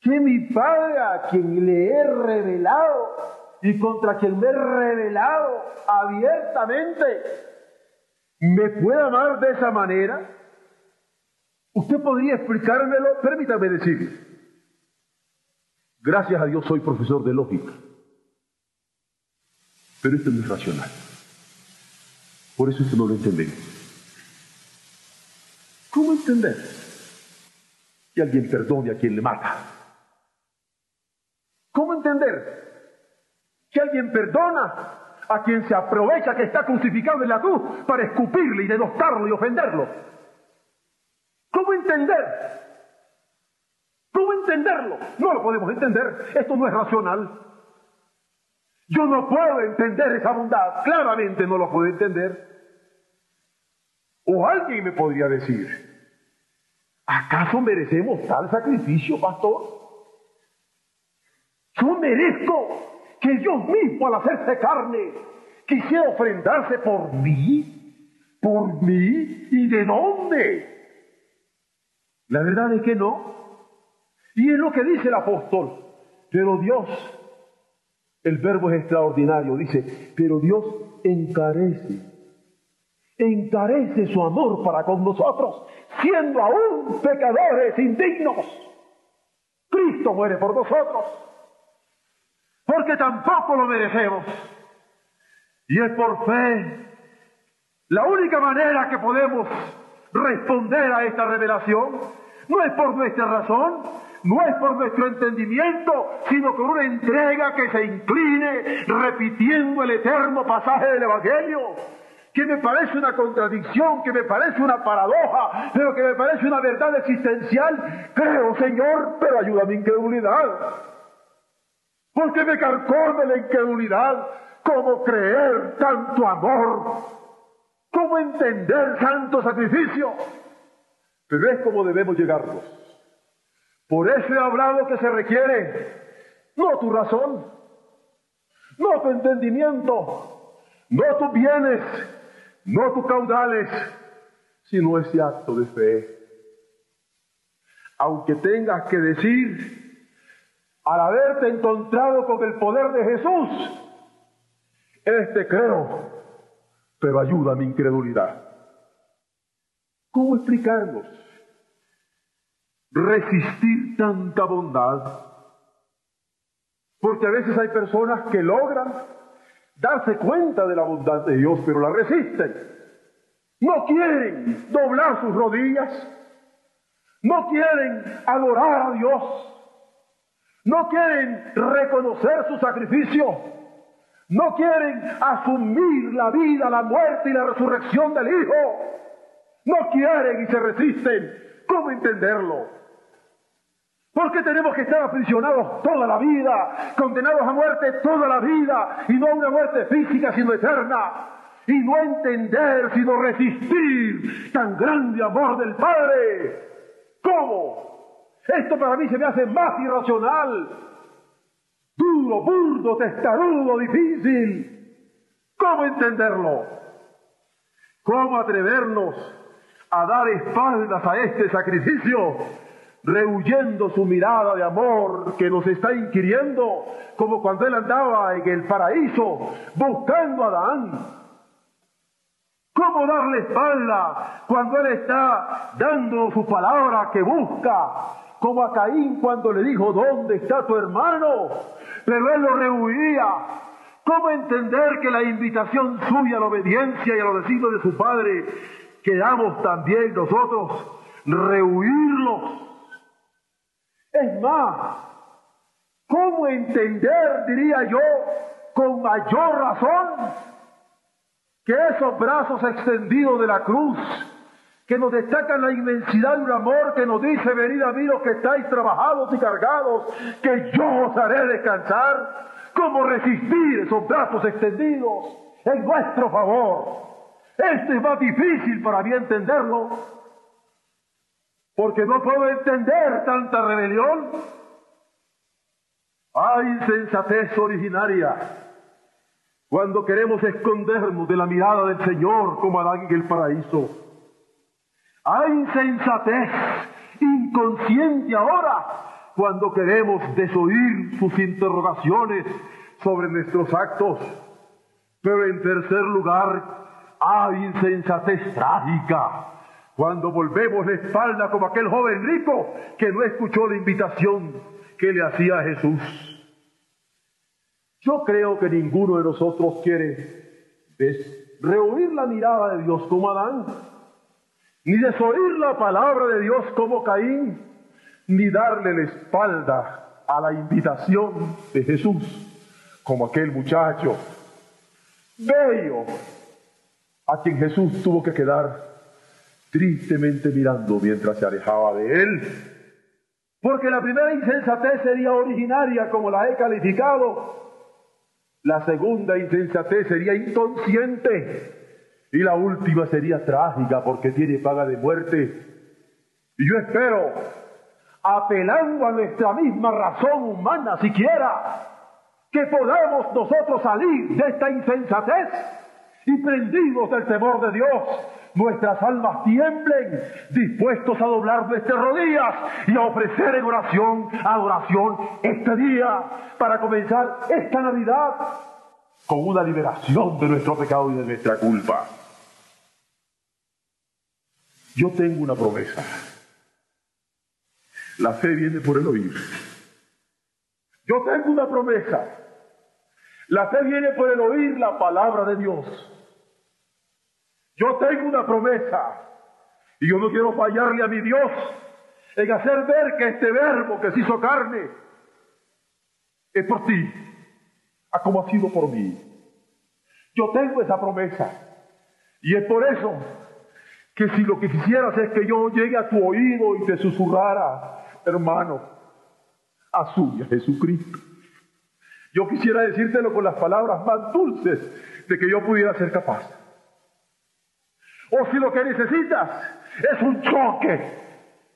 Que mi Padre, a quien le he revelado y contra quien me he revelado abiertamente, me puede amar de esa manera. ¿Usted podría explicármelo? Permítame decir. Gracias a Dios soy profesor de lógica. Pero esto no es racional. Por eso esto no lo entendemos. ¿Cómo entender que alguien perdone a quien le mata? ¿Cómo entender que alguien perdona a quien se aprovecha que está crucificado en la cruz para escupirle y denostarlo y ofenderlo? ¿Cómo entender? ¿Cómo entenderlo? No lo podemos entender. Esto no es racional. Yo no puedo entender esa bondad. Claramente no lo puedo entender. O alguien me podría decir, ¿acaso merecemos tal sacrificio, pastor? Yo merezco que Dios mismo al hacerse carne quisiera ofrendarse por mí, por mí, ¿y de dónde? La verdad es que no. Y es lo que dice el apóstol. Pero Dios, el verbo es extraordinario, dice, pero Dios encarece, encarece su amor para con nosotros, siendo aún pecadores indignos. Cristo muere por nosotros, porque tampoco lo merecemos. Y es por fe la única manera que podemos responder a esta revelación no es por nuestra razón, no es por nuestro entendimiento, sino con una entrega que se incline repitiendo el eterno pasaje del Evangelio, que me parece una contradicción, que me parece una paradoja, pero que me parece una verdad existencial. Creo, Señor, pero ayuda a mi incredulidad. Porque me carcome la incredulidad. ¿Cómo creer tanto amor? ¿Cómo entender santo sacrificio? Pero es como debemos llegarnos. Por eso he hablado que se requiere no tu razón, no tu entendimiento, no tus bienes, no tus caudales, sino ese acto de fe. Aunque tengas que decir, al haberte encontrado con el poder de Jesús, este creo, pero ayuda a mi incredulidad. ¿Cómo explicarnos? Resistir tanta bondad. Porque a veces hay personas que logran darse cuenta de la bondad de Dios, pero la resisten. No quieren doblar sus rodillas. No quieren adorar a Dios. No quieren reconocer su sacrificio. No quieren asumir la vida, la muerte y la resurrección del Hijo. No quieren y se resisten. ¿Cómo entenderlo? Porque tenemos que estar aprisionados toda la vida, condenados a muerte toda la vida, y no a una muerte física, sino eterna. Y no entender, sino resistir tan grande amor del Padre. ¿Cómo? Esto para mí se me hace más irracional, duro, burdo, testarudo, difícil. ¿Cómo entenderlo? ¿Cómo atrevernos a dar espaldas a este sacrificio, rehuyendo su mirada de amor que nos está inquiriendo, como cuando él andaba en el paraíso buscando a Adán. ¿Cómo darle espalda cuando él está dando su palabra que busca? Como a Caín cuando le dijo, ¿dónde está tu hermano? Pero él lo rehuía. ¿Cómo entender que la invitación suya a la obediencia y a los designios de su padre quedamos también nosotros rehuirlos. Es más, ¿cómo entender, diría yo, con mayor razón, que esos brazos extendidos de la cruz, que nos destacan la inmensidad de un amor que nos dice, venid a mí los que estáis trabajados y cargados, que yo os haré descansar, ¿cómo resistir esos brazos extendidos en nuestro favor? Esto es más difícil para mí entenderlo, porque no puedo entender tanta rebelión. Hay insensatez originaria cuando queremos escondernos de la mirada del Señor como Adán en el paraíso. Hay insensatez inconsciente ahora cuando queremos desoír sus interrogaciones sobre nuestros actos. Pero en tercer lugar, hay insensatez trágica cuando volvemos la espalda como aquel joven rico que no escuchó la invitación que le hacía Jesús. Yo creo que ninguno de nosotros quiere rehuir la mirada de Dios como Adán, ni desoír la palabra de Dios como Caín, ni darle la espalda a la invitación de Jesús como aquel muchacho bello a quien Jesús tuvo que quedar tristemente mirando mientras se alejaba de él. Porque la primera insensatez sería originaria, como la he calificado. La segunda insensatez sería inconsciente. Y la última sería trágica porque tiene paga de muerte. Y yo espero, apelando a nuestra misma razón humana siquiera, que podamos nosotros salir de esta insensatez y prendidos del temor de Dios, nuestras almas tiemblen, dispuestos a doblar nuestras rodillas y a ofrecer en oración, adoración este día para comenzar esta Navidad con una liberación de nuestro pecado y de nuestra culpa. Yo tengo una promesa. La fe viene por el oír. Yo tengo una promesa. La fe viene por el oír la palabra de Dios. Yo tengo una promesa y yo no quiero fallarle a mi Dios en hacer ver que este verbo que se hizo carne es por ti, a como ha sido por mí. Yo tengo esa promesa y es por eso que si lo que quisieras es que yo llegue a tu oído y te susurrara, hermano, asume a Jesucristo. Yo quisiera decírtelo con las palabras más dulces de que yo pudiera ser capaz. O si lo que necesitas es un choque,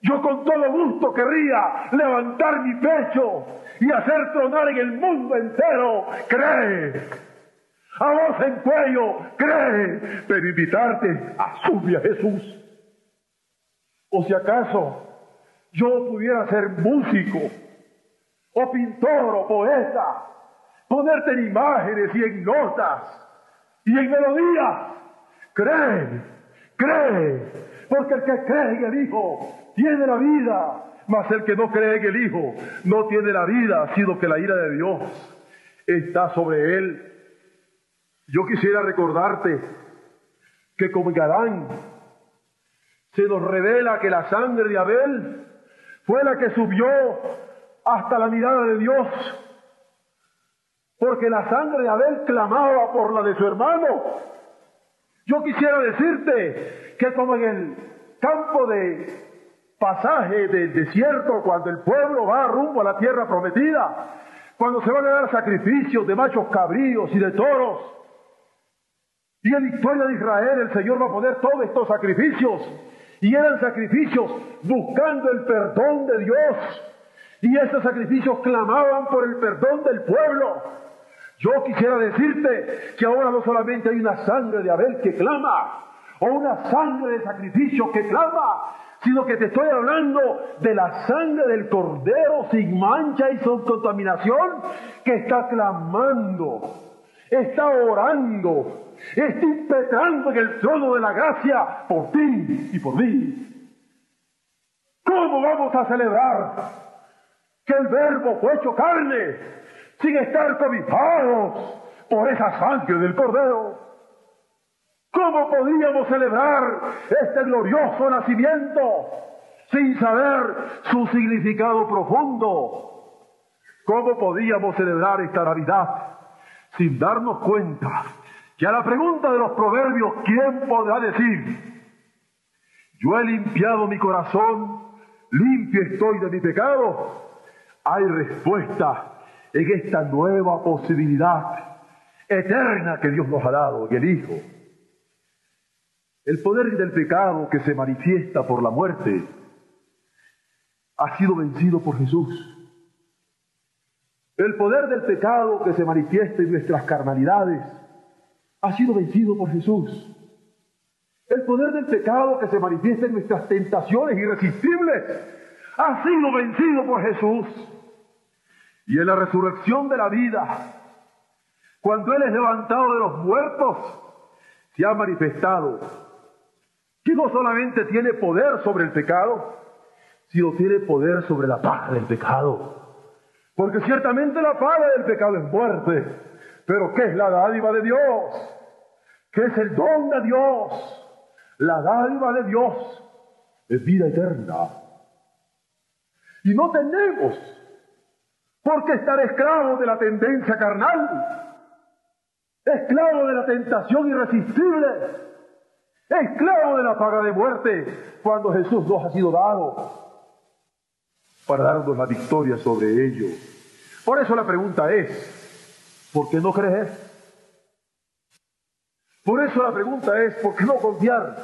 yo con todo gusto querría levantar mi pecho y hacer tronar en el mundo entero. Cree. A voz en cuello, cree, pero invitarte a subir a Jesús. O si acaso yo pudiera ser músico, o pintor, o poeta, ponerte en imágenes y en notas y en melodías, cree Cree, porque el que cree en el Hijo tiene la vida, mas el que no cree en el Hijo no tiene la vida, sino que la ira de Dios está sobre él. Yo quisiera recordarte que como en Adán se nos revela que la sangre de Abel fue la que subió hasta la mirada de Dios, porque la sangre de Abel clamaba por la de su hermano. Yo quisiera decirte que como en el campo de pasaje del desierto, cuando el pueblo va rumbo a la tierra prometida, cuando se van a dar sacrificios de machos cabríos y de toros, y en la historia de Israel el Señor va a poner todos estos sacrificios, y eran sacrificios buscando el perdón de Dios, y esos sacrificios clamaban por el perdón del pueblo. Yo quisiera decirte que ahora no solamente hay una sangre de Abel que clama, o una sangre de sacrificio que clama, sino que te estoy hablando de la sangre del cordero sin mancha y sin contaminación que está clamando, está orando, está impetrando en el trono de la gracia por ti y por mí. ¿Cómo vamos a celebrar que el verbo fue hecho carne sin estar cobijados por esa sangre del cordero? ¿Cómo podríamos celebrar este glorioso nacimiento sin saber su significado profundo? ¿Cómo podíamos celebrar esta Navidad sin darnos cuenta que a la pregunta de los proverbios, ¿quién podrá decir? Yo he limpiado mi corazón, limpio estoy de mi pecado. Hay respuesta en esta nueva posibilidad eterna que Dios nos ha dado en el Hijo. El poder del pecado que se manifiesta por la muerte ha sido vencido por Jesús. El poder del pecado que se manifiesta en nuestras carnalidades ha sido vencido por Jesús. El poder del pecado que se manifiesta en nuestras tentaciones irresistibles ha sido vencido por Jesús. Y en la resurrección de la vida, cuando Él es levantado de los muertos, se ha manifestado que no solamente tiene poder sobre el pecado, sino tiene poder sobre la paga del pecado. Porque ciertamente la paga del pecado es muerte, pero ¿qué es la dádiva de Dios? ¿Qué es el don de Dios? La dádiva de Dios es vida eterna. Y no tenemos por qué estar esclavos de la tendencia carnal, esclavos de la tentación irresistible esclavo de la paga de muerte, cuando Jesús nos ha sido dado para darnos la victoria sobre ello. Por eso la pregunta es, ¿por qué no creer? Por eso la pregunta es, ¿por qué no confiar?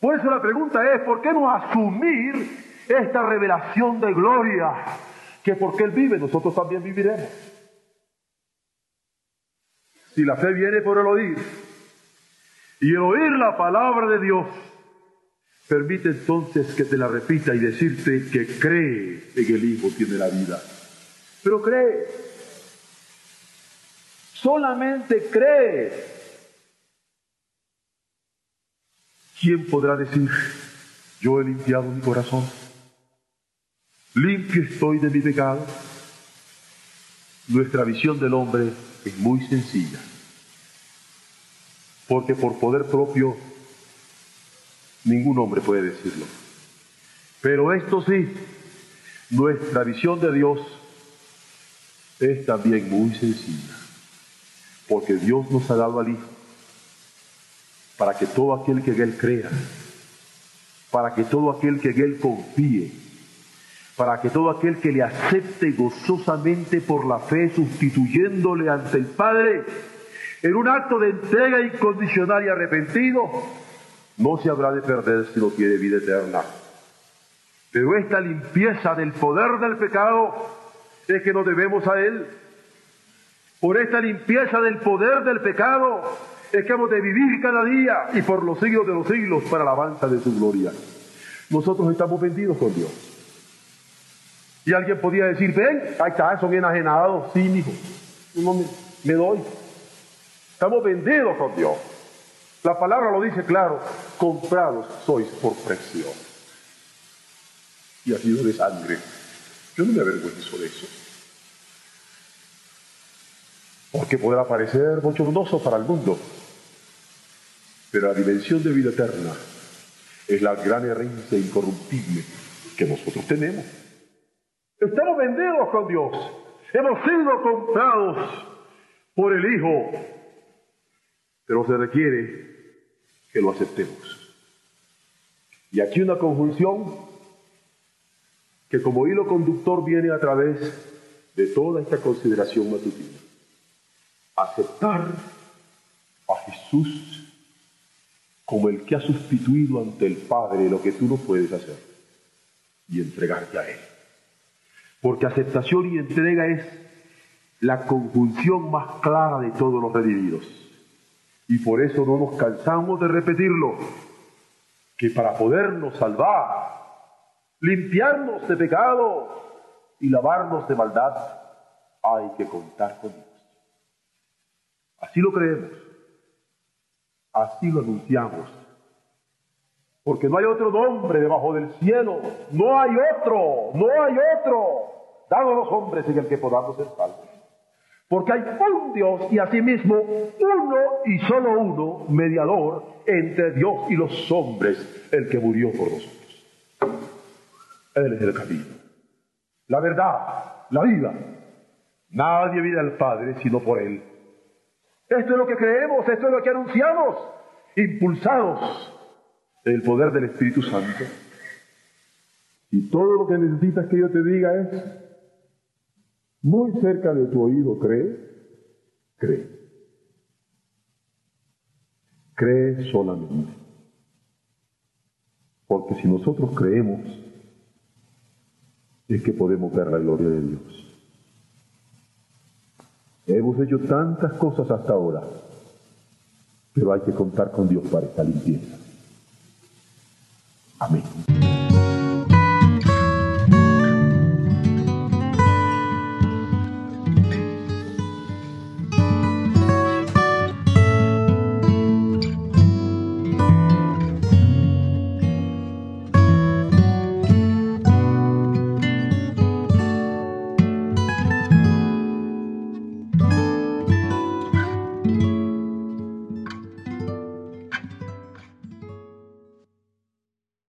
Por eso la pregunta es, ¿por qué no asumir esta revelación de gloria? Que porque Él vive, nosotros también viviremos. Si la fe viene por el oír, y el oír la palabra de Dios permite entonces que te la repita y decirte que cree en el Hijo tiene la vida. Pero cree. Solamente cree. ¿Quién podrá decir, yo he limpiado mi corazón? Limpio estoy de mi pecado. Nuestra visión del hombre es muy sencilla porque por poder propio ningún hombre puede decirlo. Pero esto sí, nuestra visión de Dios es también muy sencilla, porque Dios nos ha dado al Hijo para que todo aquel que en Él crea, para que todo aquel que en Él confíe, para que todo aquel que le acepte gozosamente por la fe, sustituyéndole ante el Padre, en un acto de entrega incondicional y arrepentido, no se habrá de perder si no tiene vida eterna. Pero esta limpieza del poder del pecado es que nos debemos a Él. Por esta limpieza del poder del pecado es que hemos de vivir cada día y por los siglos de los siglos para la alabanza de su gloria. Nosotros estamos vendidos con Dios. Y alguien podía decir, ven, ahí está, son enajenados. Sí, hijo, no me doy. Estamos vendidos con Dios. La palabra lo dice claro, comprados sois por precio. Y ha sido de sangre. Yo no me avergüenzo de eso. Porque podrá parecer bochornoso para el mundo, pero la dimensión de vida eterna es la gran herencia incorruptible que nosotros tenemos. Estamos vendidos con Dios, hemos sido comprados por el Hijo, pero se requiere que lo aceptemos. Y aquí una conjunción que como hilo conductor viene a través de toda esta consideración matutina. Aceptar a Jesús como el que ha sustituido ante el Padre lo que tú no puedes hacer y entregarte a Él. Porque aceptación y entrega es la conjunción más clara de todos los redimidos. Y por eso no nos cansamos de repetirlo, que para podernos salvar, limpiarnos de pecado y lavarnos de maldad, hay que contar con Dios. Así lo creemos, así lo anunciamos, porque no hay otro nombre debajo del cielo, no hay otro, no hay otro, dado a los hombres en el que podamos ser salvos. Porque hay un Dios y asimismo uno y solo uno mediador entre Dios y los hombres, el que murió por nosotros. Él es el camino, la verdad, la vida. Nadie viene al Padre sino por Él. Esto es lo que creemos, esto es lo que anunciamos, impulsados del poder del Espíritu Santo. Y todo lo que necesitas que yo te diga es, muy cerca de tu oído, cree, cree. Cree solamente. Porque si nosotros creemos, es que podemos ver la gloria de Dios. Hemos hecho tantas cosas hasta ahora, pero hay que contar con Dios para esta limpieza. 我